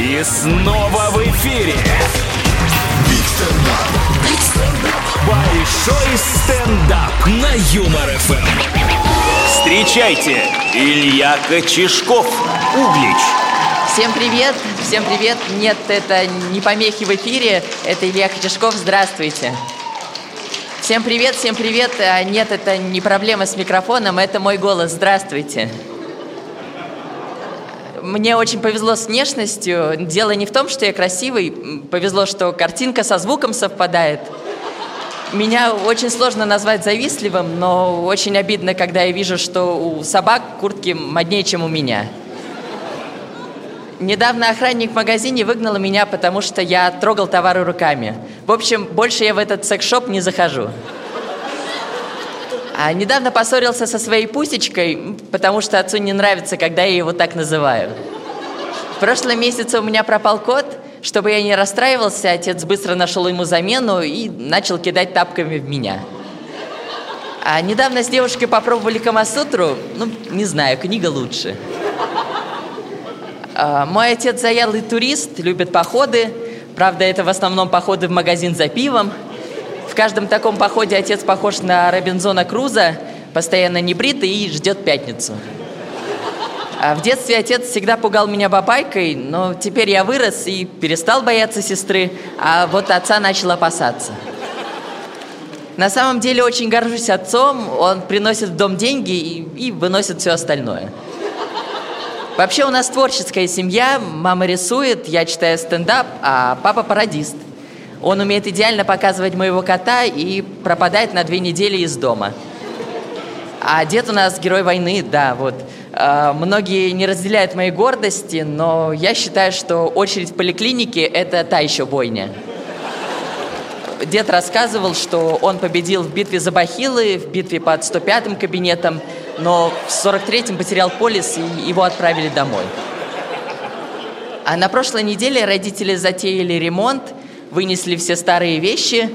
И снова в эфире. Большой стендап на Юмор ФМ. Встречайте, Илья Кочешков, Углич. Всем привет, всем привет. Нет, это не помехи в эфире, это Илья Кочешков, здравствуйте. Всем привет, всем привет. А нет, это не проблема с микрофоном, это мой голос, здравствуйте. Мне очень повезло с внешностью. Дело не в том, что я красивый, повезло, что картинка со звуком совпадает. Меня очень сложно назвать завистливым, но очень обидно, когда я вижу, что у собак куртки моднее, чем у меня. Недавно охранник в магазине выгнал меня, потому что я трогал товары руками. В общем, больше я в этот секс-шоп не захожу. А недавно поссорился со своей пусечкой, потому что отцу не нравится, когда я его так называю. В прошлом месяце у меня пропал кот. Чтобы я не расстраивался, отец быстро нашел ему замену и начал кидать тапками в меня. А недавно с девушкой попробовали Камасутру. Ну, не знаю, книга лучше. А, мой отец заядлый турист, любит походы. Правда, это в основном походы в магазин за пивом. В каждом таком походе отец похож на Робинзона Круза, постоянно небритый и ждет пятницу. А в детстве отец всегда пугал меня бабайкой, но теперь я вырос и перестал бояться сестры, а вот отца начал опасаться. На самом деле очень горжусь отцом, он приносит в дом деньги и, и выносит все остальное. Вообще у нас творческая семья, мама рисует, я читаю стендап, а папа пародист. Он умеет идеально показывать моего кота и пропадает на две недели из дома. А дед у нас герой войны, да, вот. А, многие не разделяют моей гордости, но я считаю, что очередь в поликлинике – это та еще бойня. Дед рассказывал, что он победил в битве за Бахилы, в битве под 105-м кабинетом, но в 43-м потерял полис и его отправили домой. А на прошлой неделе родители затеяли ремонт, вынесли все старые вещи.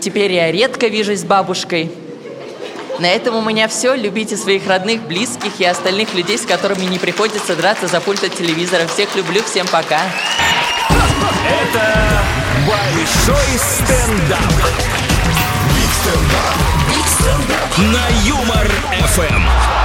Теперь я редко вижусь с бабушкой. На этом у меня все. Любите своих родных, близких и остальных людей, с которыми не приходится драться за пульт от телевизора. Всех люблю, всем пока. Это Большой стендап. На Юмор ФМ.